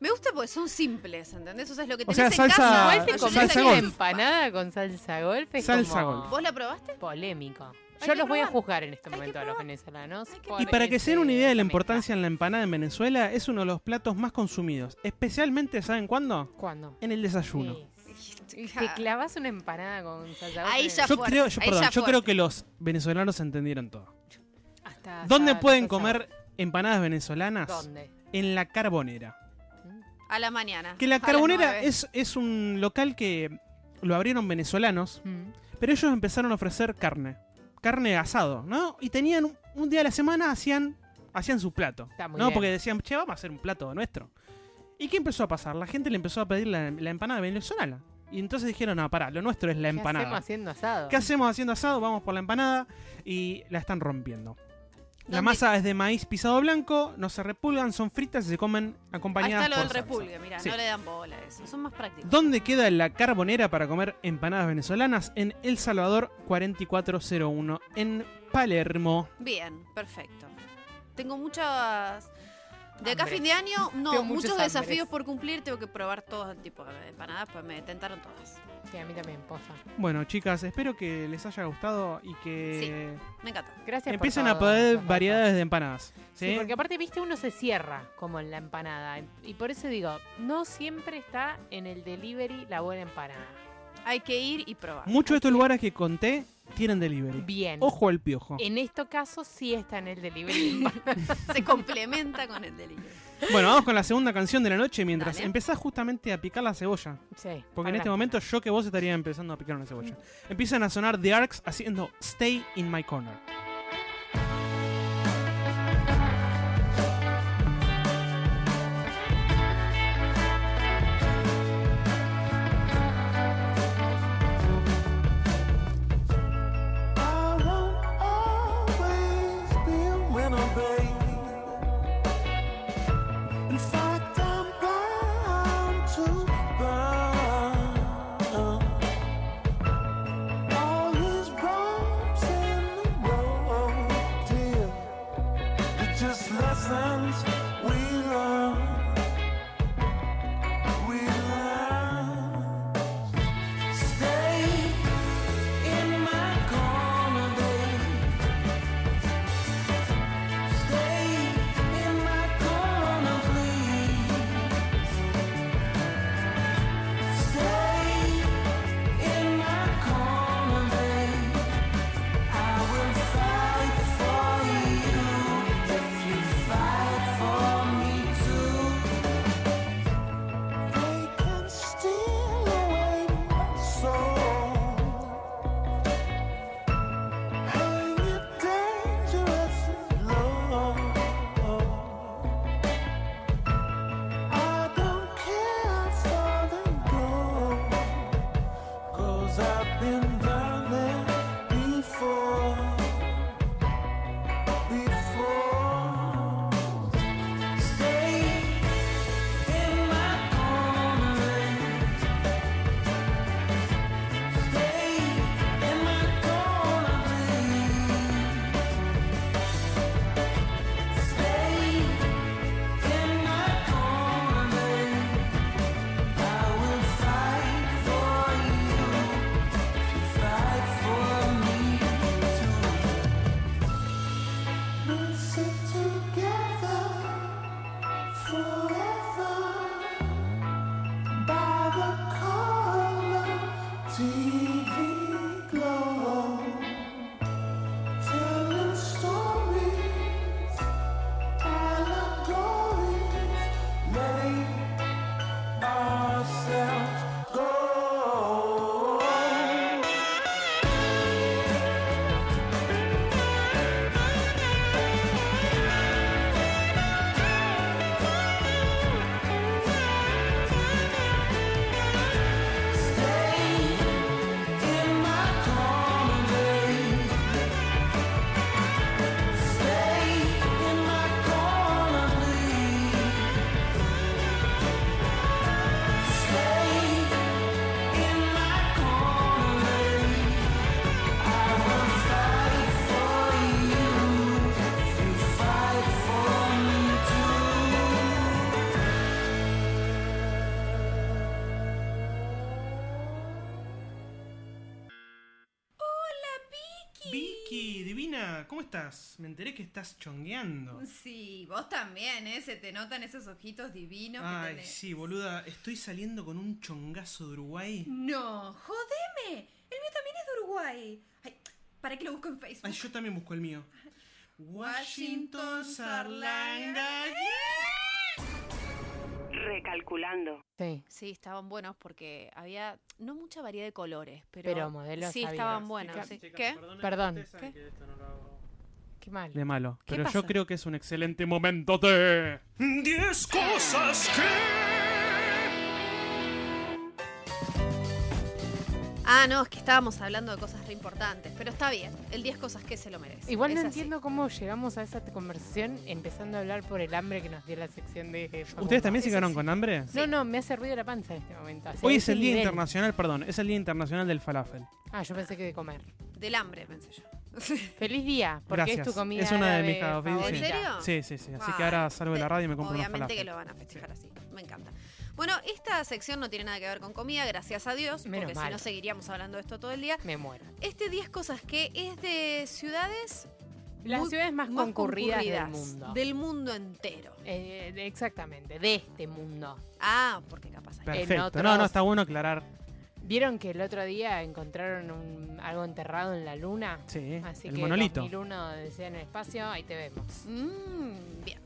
Me gusta porque son simples, ¿entendés? O sea, es lo que O tenés sea, en salsa- casa. igual te Ah, comes salsa una golf. empanada con salsa golf es Salsa como golf. ¿Vos la probaste? polémico. Yo los voy a juzgar en este momento a los venezolanos. Y para que se den una idea de la importancia en la empanada en Venezuela, es uno de los platos más consumidos. Especialmente, ¿saben cuándo? ¿Cuándo? En el desayuno. Te clavas una empanada con salsa. Ahí ya Yo fuerte, creo, yo, ahí perdón, ya yo creo que los venezolanos entendieron todo. Hasta ¿Dónde pueden comer empanadas venezolanas? ¿Dónde? En la Carbonera. A la mañana. Que la Carbonera es un local que lo abrieron venezolanos, Mm. pero ellos empezaron a ofrecer carne. Carne asado, ¿no? Y tenían un, un día a la semana hacían, hacían su plato. Está muy ¿no? bien. Porque decían, che, vamos a hacer un plato nuestro. ¿Y qué empezó a pasar? La gente le empezó a pedir la, la empanada venezolana. Y entonces dijeron, no, pará, lo nuestro es la ¿Qué empanada. hacemos haciendo asado? ¿Qué hacemos haciendo asado? Vamos por la empanada y la están rompiendo. La masa es de maíz pisado blanco, no se repulgan, son fritas y se comen Ahí acompañadas está lo por del salsa. repulgue, mira, Sí. no le dan bola a eso. Son más prácticos. ¿Dónde queda la carbonera para comer empanadas venezolanas? En El Salvador 4401, en Palermo. Bien, perfecto. Tengo muchas De acá a fin de año, no, Tengo muchos muchos desafíos por cumplir. Tengo que probar todo tipo de empanadas, pues me tentaron todas. Sí, a mí también, posta. Bueno, chicas, espero que les haya gustado y que Me encanta. Gracias por empiecen a todo, poder variedades datos. de empanadas. ¿sí? Sí, porque aparte, viste, uno se cierra como en la empanada. Y por eso digo, no siempre está en el delivery la buena empanada. Hay que ir y probar. Muchos de estos lugares que conté tienen delivery. Bien. Ojo al piojo. En este caso sí está en el delivery. Se complementa con el delivery. Bueno, vamos con la segunda canción de la noche mientras Dale. empezás justamente a picar la cebolla. sí. Porque en este momento yo que vos estaría empezando a picar una cebolla. Empiezan a sonar The Arcs haciendo Stay in My Corner. ¿Cómo estás? Me enteré que estás chongueando. Sí, vos también, ¿eh? Se te notan esos ojitos divinos que Ay, tenés. sí, boluda, estoy saliendo con un chongazo de Uruguay. No, jodeme. El mío también es de Uruguay. Ay, ¿para qué lo busco en Facebook? Ay, yo también busco el mío. Washington Sarlanga. Recalculando. Sí. Sí, estaban buenos porque había no mucha variedad de colores, pero, Pero modelos sí estaban buenos. Chicas, sí. Chicas, ¿Qué? Perdón. que ¿Qué? que esto no lo hago Qué. De malo. ¿Qué Pero pasa? yo creo que es un excelente momento de. 10 cosas que. Ah, no, es que estábamos hablando de cosas re importantes, pero está bien. El 10 cosas que se lo merece. Igual no así. entiendo cómo llegamos a esa conversación empezando a hablar por el hambre que nos dio la sección de... eh. ¿Ustedes también se quedaron con hambre? No, no, me hace ruido la panza en este momento. Hoy es el Día nivel. Internacional, perdón, es el Día Internacional del Falafel. Ah, yo pensé que de comer. Del hambre, pensé yo. Feliz día, porque Gracias. es tu comida Es una de mis fa- favorita. ¿En serio? Sí, sí, sí. Así Ay, que ahora salgo de la radio y me compro una Obviamente que lo van a festejar así. Me encanta. Bueno, esta sección no tiene nada que ver con comida, gracias a Dios, Menos porque si no seguiríamos hablando de esto todo el día. Me muero. Este 10 cosas que es de ciudades Las muy- ciudades más, concurridas, del mundo. del mundo entero. Eh, exactamente, de este mundo. Ah, porque capaz hay. Perfecto. otros- No, no, está bueno aclarar. ¿Vieron que el otro día encontraron un- algo enterrado en la luna? Sí, Así el que monolito. 2001 decía en el espacio, ahí te vemos. Mm, bien.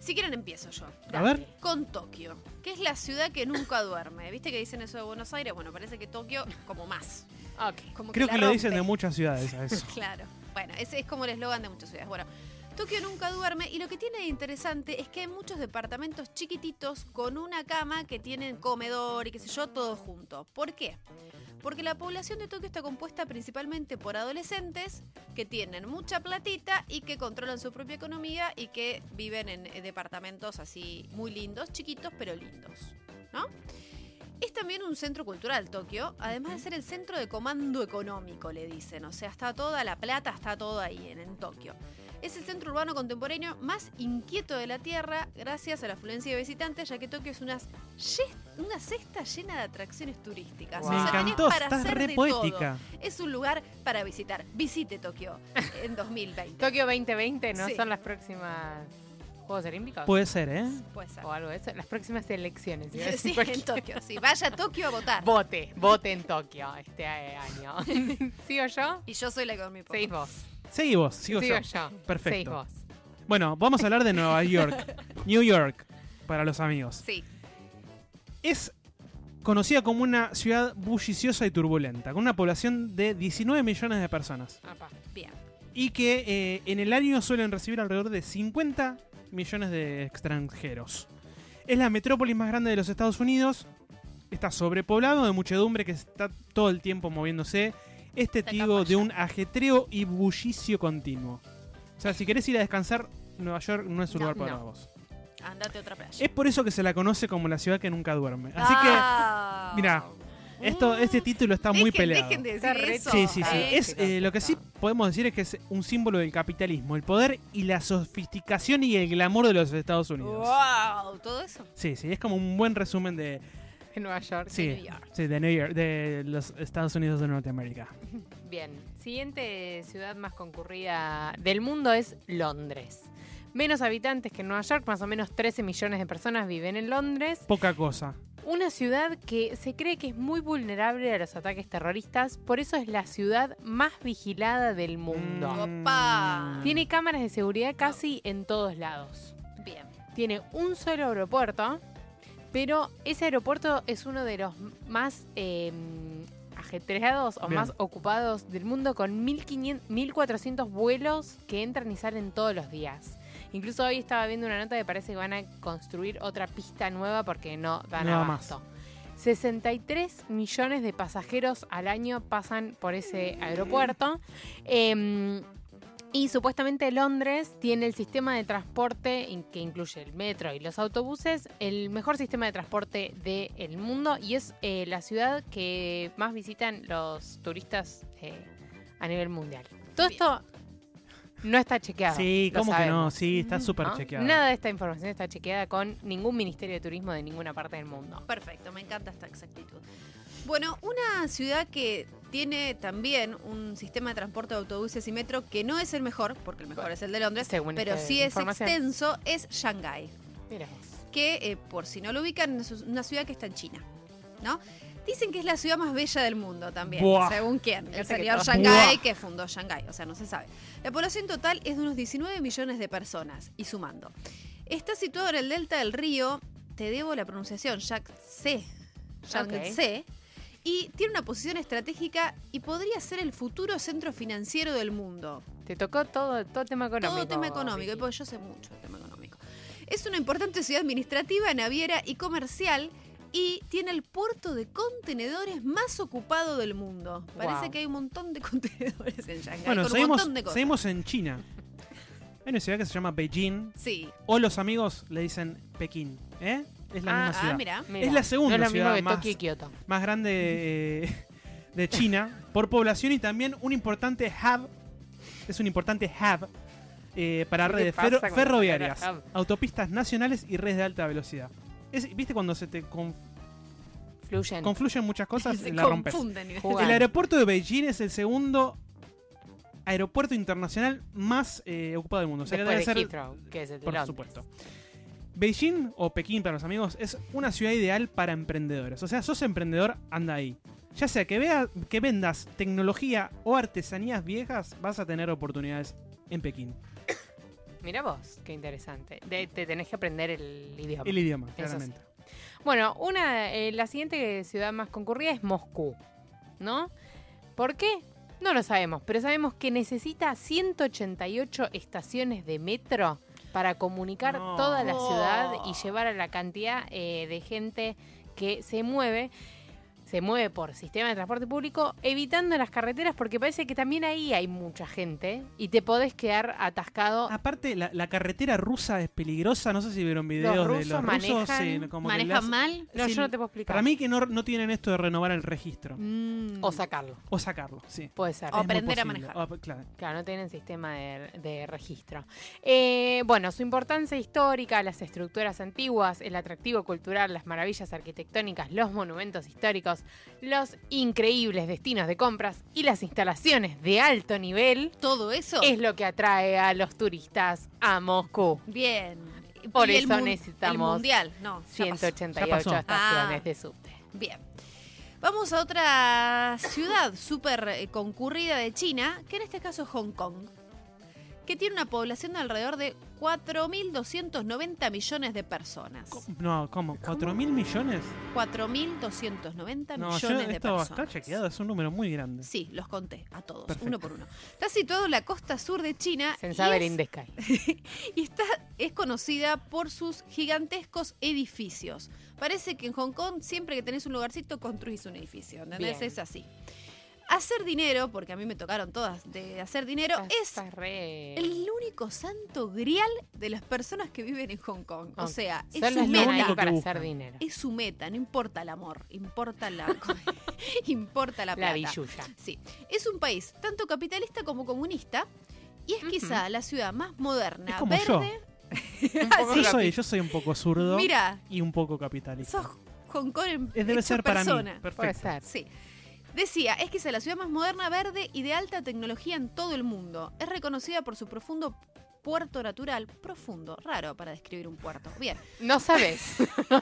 Si quieren empiezo yo. A ver. Con Tokio, que es la ciudad que nunca duerme. ¿Viste que dicen eso de Buenos Aires? Bueno, parece que Tokio como más. Ok. Como Creo que lo dicen de muchas ciudades a eso. Claro. Bueno, ese es como el eslogan de muchas ciudades. Bueno, Tokio nunca duerme y lo que tiene de interesante es que hay muchos departamentos chiquititos con una cama que tienen comedor y qué sé yo, todo junto. ¿Por qué? Porque la población de Tokio está compuesta principalmente por adolescentes que tienen mucha platita y que controlan su propia economía y que viven en eh, departamentos así muy lindos, chiquitos pero lindos, ¿no? Es también un centro cultural Tokio, además de ser el centro de comando económico, le dicen. O sea, está toda la plata, está todo ahí en, en Tokio. Es el centro urbano contemporáneo más inquieto de la Tierra gracias a la afluencia de visitantes, ya que Tokio es una, ye- una cesta llena de atracciones turísticas. Wow. Me O sea, tenés encantó, para estás hacer re de poética. todo. Es un lugar para visitar. Visite Tokio en 2020. Tokio 2020 no Sí. son las próximas Juegos Olímpicos. Puede ser, ¿eh? Puede ser. o algo de eso. Las próximas elecciones. Sí, cualquier- en Tokio. Sí, vaya a Tokio a votar. Vote, vote en Tokio este año. ¿Sigo yo? Y yo soy la que mi papá. Seguís vos. Seguí vos, sigo Sigo yo. yo. Perfecto. Vos. Bueno, vamos a hablar de Nueva York. New York, para los amigos. Sí. Es conocida como una ciudad bulliciosa y turbulenta, con una población de 19 millones de personas. Apa. Bien. Y que eh, en el año suelen recibir alrededor de 50 millones de extranjeros. Es la metrópolis más grande de los Estados Unidos. Está sobrepoblado de muchedumbre que está todo el tiempo moviéndose. Es testigo acá de un ajetreo y bullicio continuo. O sea, si querés ir a descansar, Nueva York no es un No, lugar para no. vos. Andate a otra playa. Es por eso que se la conoce como la ciudad que nunca duerme. Así Ah. que, mira, esto, este título está muy peleado. Dejen de decir eso. Sí, sí, sí. Es, eh, lo que sí podemos decir es que es un símbolo del capitalismo, el poder y la sofisticación y el glamour de los Estados Unidos. Wow, todo eso. Sí, sí, es como un buen resumen de, En Nueva York. sí, New York. sí, de New York, de los Estados Unidos de Norteamérica. Bien. Siguiente ciudad más concurrida del mundo es Londres. Menos habitantes que Nueva York, más o menos 13 millones de personas viven en Londres. Poca cosa. Una ciudad que se cree que es muy vulnerable a los ataques terroristas, por eso es la ciudad más vigilada del mundo. Mm. Opa. Tiene cámaras de seguridad casi en todos lados. Bien. Tiene un solo aeropuerto, pero ese aeropuerto es uno de los más eh, ajetreados o Bien. más ocupados del mundo con 1500, 1400 vuelos que entran y salen todos los días. Incluso hoy estaba viendo una nota que parece que van a construir otra pista nueva porque no dan No da abasto. 63 millones de pasajeros al año pasan por ese aeropuerto. Em, y supuestamente Londres tiene el sistema de transporte que incluye el metro y los autobuses, el mejor sistema de transporte del mundo y es eh, la ciudad que más visitan los turistas eh, a nivel mundial. Todo esto no está chequeado. Sí, ¿cómo que no? Sí, está súper ¿no? chequeado. Nada de esta información está chequeada con ningún ministerio de turismo de ninguna parte del mundo. Perfecto, me encanta esta exactitud. Bueno, una ciudad que tiene también un sistema de transporte de autobuses y metro que no es el mejor, porque el mejor es el de Londres, Según pero sí es extenso, es Shanghái. Mira que eh, por si no lo ubican, es una ciudad que está en China, ¿no? Dicen que es la ciudad más bella del mundo también, Buah. según quién. El señor Shanghái que fundó Shanghái, o sea, no se sabe. La población total es de unos 19 millones de personas, y sumando. Está situado en el delta del río, te debo la pronunciación, Yangtze, Yangtze, y tiene una posición estratégica y podría ser el futuro centro financiero del mundo. Te tocó todo, todo tema económico. Todo tema económico, porque yo sé mucho de tema económico. Es una importante ciudad administrativa, naviera y comercial y tiene el puerto de contenedores más ocupado del mundo. Parece Wow. que hay un montón de contenedores en Shanghái Bueno, con un seguimos, montón de cosas. seguimos en China. Hay una ciudad que se llama Beijing, Sí. o los amigos le dicen Pekín, ¿eh? Es la Ah, misma Ah, ciudad. Es la segunda no es lo mismo ciudad más- Tokio y Kioto. más grande eh, de China por población y también un importante hub es un importante hub eh, para ¿Qué te redes ferro- ferroviarias, autopistas nacionales y redes de alta velocidad. Es- ¿Viste cuando se te con- Fluyen. confluyen muchas cosas? Se la rompes. El aeropuerto de Beijing es el segundo aeropuerto internacional más eh, ocupado del mundo. O sea, que Después debe de ser Heathrow, que es el de por Londres. supuesto. Beijing o Pekín para los amigos es una ciudad ideal para emprendedores. O sea, sos emprendedor, anda ahí. Ya sea que, vea, que vendas tecnología o artesanías viejas, vas a tener oportunidades en Pekín. Mira vos, qué interesante. De- te tenés que aprender el idioma. El idioma, claramente. Bueno, una, eh, la siguiente ciudad más concurrida es Moscú, ¿no? ¿Por qué? No lo sabemos, pero sabemos que necesita 188 estaciones de metro para comunicar No. toda la ciudad y llevar a la cantidad eh, de gente que se mueve. Se mueve por sistema de transporte público, evitando las carreteras, porque parece que también ahí hay mucha gente y te podés quedar atascado. Aparte, la, la carretera rusa es peligrosa. No sé si vieron videos de rusos los rusos. manejan- sí, como que ¿Manejan mal? no, sí, yo no te puedo explicar. Para mí que no, no tienen esto de renovar el registro. Mm. O sacarlo, O sacarlo, sí. puede ser. O Es aprender a manejar. O- claro. Claro, no tienen sistema de, de registro. Eh, bueno, su importancia histórica, las estructuras antiguas, el atractivo cultural, las maravillas arquitectónicas, los monumentos históricos, los increíbles destinos de compras y las instalaciones de alto nivel Todo eso. es lo que atrae a los turistas a Moscú. Bien. Por Y el eso mun- necesitamos El mundial. No, ya pasó. 188 Ya pasó. estaciones Ah. de subte. Bien. Vamos a otra ciudad súper eh, concurrida de China, que en este caso es Hong Kong, que tiene una población de alrededor de 4.290 millones de personas. No, ¿cómo? ¿4 mil millones? 4.290 No, yo, millones de esto personas. está chequeado, es un número muy grande. Sí, los conté a todos, Perfecto. uno por uno. Está situado en la costa sur de China y, Sensaber es, in the sky. y está, es conocida por sus gigantescos edificios. Parece que en Hong Kong siempre que tenés un lugarcito construís un edificio, ¿entendés? Bien. Es así. Hacer dinero, porque a mí me tocaron todas de hacer dinero, es Está re- el único santo grial de las personas que viven en Hong Kong. O sea, es Solo su meta. para hacer dinero. Es su meta, no importa el amor, importa la, importa la La plata. billulla. Sí, es un país tanto capitalista como comunista y es quizá la ciudad más moderna, Es como yo. verde. Yo soy, yo soy un poco zurdo Mira, y un poco capitalista. sos Hong Kong en Es- debe ser para persona. mí. Puede Perfecto. ser. Sí. Decía, es quizá la ciudad más moderna, verde y de alta tecnología en todo el mundo. Es reconocida por su profundo puerto natural. Profundo, raro para describir un puerto. Bien. No sabes. no,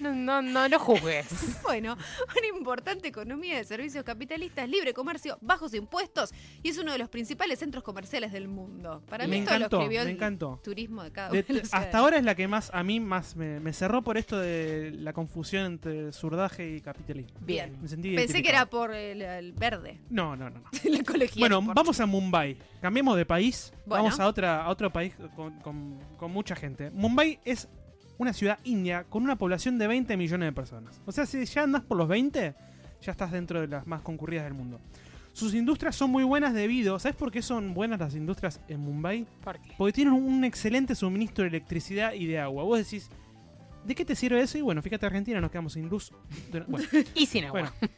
no, no, no lo juzgues. Bueno, una importante economía de servicios capitalistas, libre comercio, bajos impuestos y es uno de los principales centros comerciales del mundo. Para Me mí esto encantó, lo escribió me el encantó. turismo de cada De- una de las hasta ahora es la que más a mí más me, me cerró por esto de la confusión entre surdaje y capitalismo. Bien. Me sentí Pensé que era por el, el verde, No, no, no. no. la colegial. Bueno, vamos a Mumbai. Cambiemos de país. Bueno. Vamos a, otra, a otro país con, con- con mucha gente. Mumbai es una ciudad india con una población de 20 millones de personas. O sea, si ya andas por los 20, ya estás dentro de las más concurridas del mundo. Sus industrias son muy buenas debido... ¿Sabes por qué son buenas las industrias en Mumbai? ¿Por qué? Porque tienen un excelente suministro de electricidad y de agua. Vos decís, ¿de qué te sirve eso? Y bueno, fíjate, Argentina nos quedamos sin luz. Bueno, Y sin agua. bueno.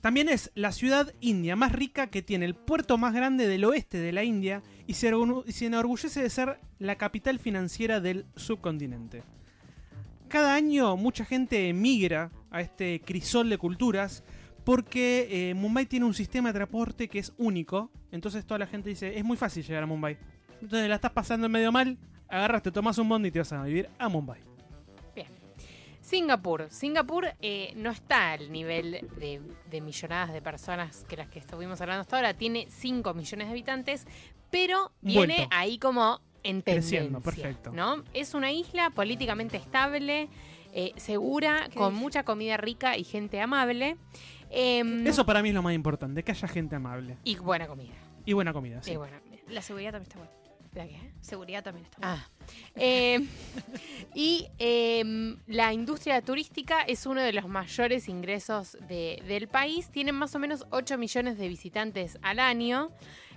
También es la ciudad india más rica que tiene el puerto más grande del oeste de la India y se, enorgullece de ser la capital financiera del subcontinente. Cada año mucha gente emigra a este crisol de culturas porque eh, Mumbai tiene un sistema de transporte que es único. Entonces toda la gente dice, es muy fácil llegar a Mumbai. Entonces la estás pasando medio mal, agarras, te tomas un bondi y te vas a vivir a Mumbai. Singapur. Singapur eh, no está al nivel de, de millonadas de personas que las que estuvimos hablando hasta ahora. Tiene 5 millones de habitantes, pero viene Vuelto. ahí como en tendencia. Perfecto. ¿no? Es una isla políticamente estable, eh, segura, Qué con mucha comida rica y gente amable. Em, Eso para mí es lo más importante, que haya gente amable. Y buena comida. Y buena comida, sí. Y buena comida. La seguridad también está buena. ¿La qué? Seguridad también está. Ah. Eh, y em, la industria turística es uno de los mayores ingresos de- del país. Tienen más o menos 8 millones de visitantes al año.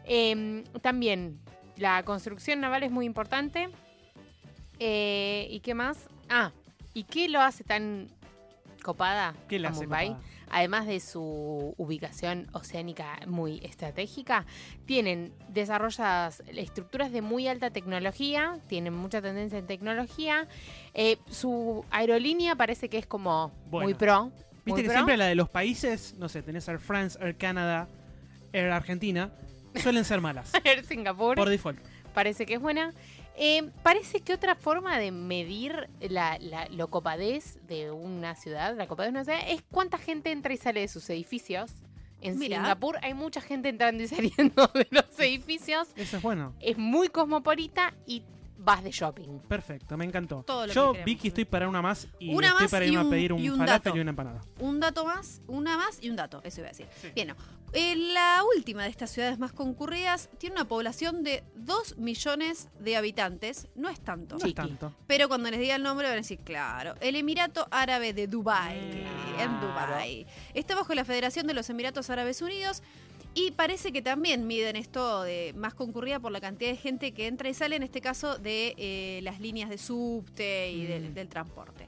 Em, también la construcción naval es muy importante. Eh, ¿Y qué más? Ah, ¿y qué lo hace tan copada ¿Qué la a hace Mumbai, copada? Además de su ubicación oceánica muy estratégica, tienen desarrolladas estructuras de muy alta tecnología, tienen mucha tendencia en tecnología. Eh, su aerolínea parece que es como Bueno. muy pro. Viste muy que pro. siempre la de los países, no sé, tenés Air France, Air Canada, Air Argentina, suelen ser malas. Air Singapur por default. parece que es buena. Eh, parece que otra forma de medir la, la lo copadez de una ciudad, la copadez de una ciudad, es cuánta gente entra y sale de sus edificios. En. Singapur hay mucha gente entrando y saliendo de los edificios. Eso es bueno. Es muy cosmopolita y vas de shopping. Perfecto, me encantó. Todo lo Yo, que. Vicky, estoy para una más y Una estoy más para irme a un- pedir un, y un falafel dato. y una empanada. Un dato más, una más y un dato, eso iba a decir. Bien, no. Eh, la última de estas ciudades más concurridas tiene una población de 2 millones de habitantes. No es tanto. No es tanto. Pero cuando les diga el nombre van a decir, claro, el Emirato Árabe de Dubái, en. Dubái. Está bajo la Federación de los Emiratos Árabes Unidos y parece que también miden esto de más concurrida por la cantidad de gente que entra y sale, en este caso de eh, las líneas de subte y del, Mm. del transporte.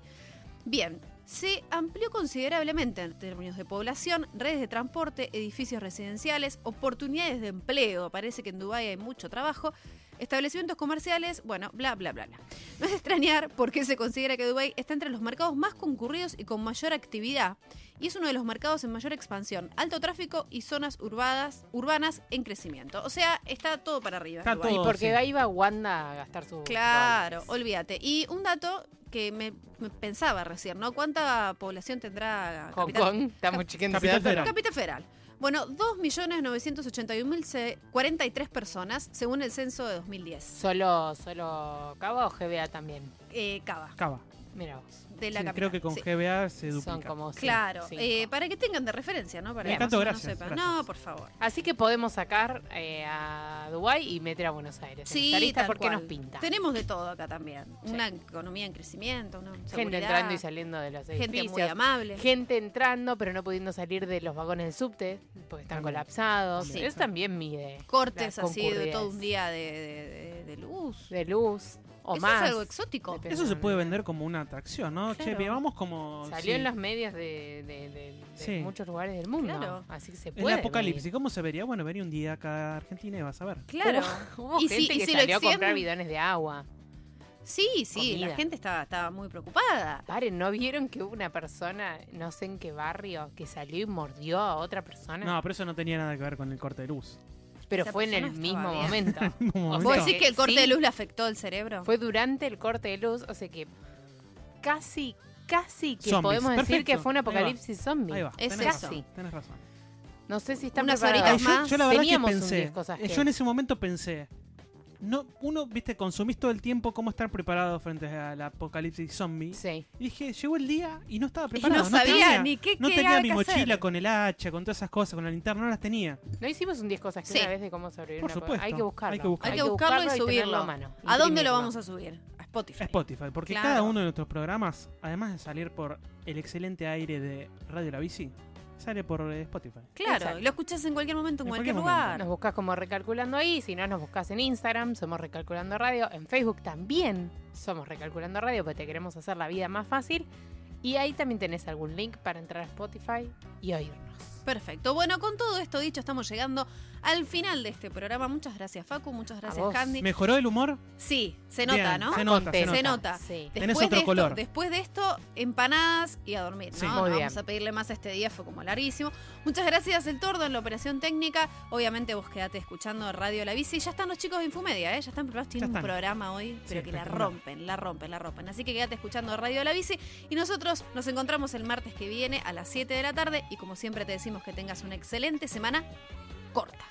Bien, se amplió considerablemente en términos de población, redes de transporte, edificios residenciales, oportunidades de empleo. Parece que en Dubái hay mucho trabajo. Establecimientos comerciales, bueno, bla, bla, bla, bla. No es de extrañar porque se considera que Dubái está entre los mercados más concurridos y con mayor actividad. Y es uno de los mercados en mayor expansión, alto tráfico y zonas urbadas, urbanas en crecimiento. O sea, está todo para arriba. Está. Y porque sí. ahí va Wanda a gastar su. Claro, dólares. olvídate. Y un dato que me, me pensaba recién, ¿no? ¿Cuánta población tendrá Hong Capital, Kong, estamos chiquitos. Capital Federal. Capital Federal? Bueno, 2.981.043 personas, según el censo de 2010. ¿Solo, ¿Solo Cabo o GBA también? Eh, Cava, Cava. Mira vos. de la Sí, capital. creo que con Sí. GBA se duplica. Son como Claro, cinco. eh, para que tengan de referencia, ¿no? Para Me que encantó, más o menos gracias, sepan. gracias. No, por favor. Así que podemos sacar eh, a Dubái y meter a Buenos Aires. en Sí, esta lista tal porque cual. nos pinta. Tenemos de todo acá también. Sí. Una economía en crecimiento, una Gente seguridad, entrando y saliendo de los gente edificios. muy amable. Gente entrando, pero no pudiendo salir de los vagones del subte porque están También. colapsados. Sí. Eso también mide. Cortes la así de todo un día de, de- de- de luz. De luz o Eso más. es algo exótico. Depende. Eso se puede vender como una atracción, ¿no? Che, Claro. vamos como... Salió sí, en los medios de, de- de- de Sí. muchos lugares del mundo. Claro. Así que se El puede. apocalipsis, ¿cómo se vería? Bueno, venía un día acá a Argentina y vas a ver. Claro. Hubo, hubo Y si- gente y que si lo salió a comprar extienden- bidones de agua. Sí, sí, Comida. la gente estaba, estaba muy preocupada. Paren, ¿no vieron que hubo una persona, no sé en qué barrio, que salió y mordió a otra persona? No, pero eso no tenía nada que ver con el corte de luz. Pero esa fue en el mismo bien. momento. O momento. ¿Vos sea decís que el corte sí. de luz le afectó el cerebro? Fue durante el corte de luz, o sea que casi, casi que Zombies, podemos decir que fue un ahí va. apocalipsis zombie. Ahí va, Es tenés eso. razón. Tenés razón. No sé si están Unas preparados. horitas yo, más. yo la verdad Teníamos que pensé, disco, ¿sabes eh, qué? yo en ese momento pensé, no, uno, viste, consumís todo el tiempo cómo estar preparado frente al apocalipsis zombie. Sí. Y dije, llegó el día y no estaba Y preparado. no sabía tenía, ni qué no qué tenía mi mochila hacer. con el hacha, con todas esas cosas, con la linterna, no las tenía. No hicimos un 10 cosas que Sí. una vez de cómo sobrevivir. Por supuesto, Hay que buscarlo. hay que buscarlo. Hay que buscarlo y subirlo. a mano. ¿A dónde lo vamos a subir? A Spotify. A Spotify, porque Claro. cada uno de nuestros programas, además de salir por el excelente aire de Radio La Bici, sale por Spotify. Claro, Exacto. lo escuchás en cualquier momento, en, En cualquier, cualquier lugar. Nos buscas como Recalculando ahí, si no nos buscas en Instagram, somos Recalculando Radio, en Facebook también somos Recalculando Radio, porque te queremos hacer la vida más fácil. Y ahí también tenés algún link para entrar a Spotify y oírnos. Perfecto. Bueno, con todo esto dicho, estamos llegando al final de este programa. Muchas gracias, Facu. Muchas gracias. Candy. ¿Mejoró el humor? Sí, se nota, Bien, ¿no? Se nota, se nota. Se nota. Sí. Tenés Después otro de esto- color. después de esto, empanadas y a dormir, ¿no? Sí. No Muy bien. vamos a pedirle más a este día, fue como larguísimo. Muchas gracias, El Tordo, en la operación técnica. Obviamente vos quedate escuchando Radio La Bici. Ya están los chicos de Infomedia, ¿eh? Ya están preparados. Tienen Ya un programa hoy, pero que la rompen, la rompen, la rompen. Así que quédate escuchando Radio La Bici. Y nosotros nos encontramos el martes que viene a las 7 de la tarde. Y como siempre te decimos que tengas una excelente semana corta.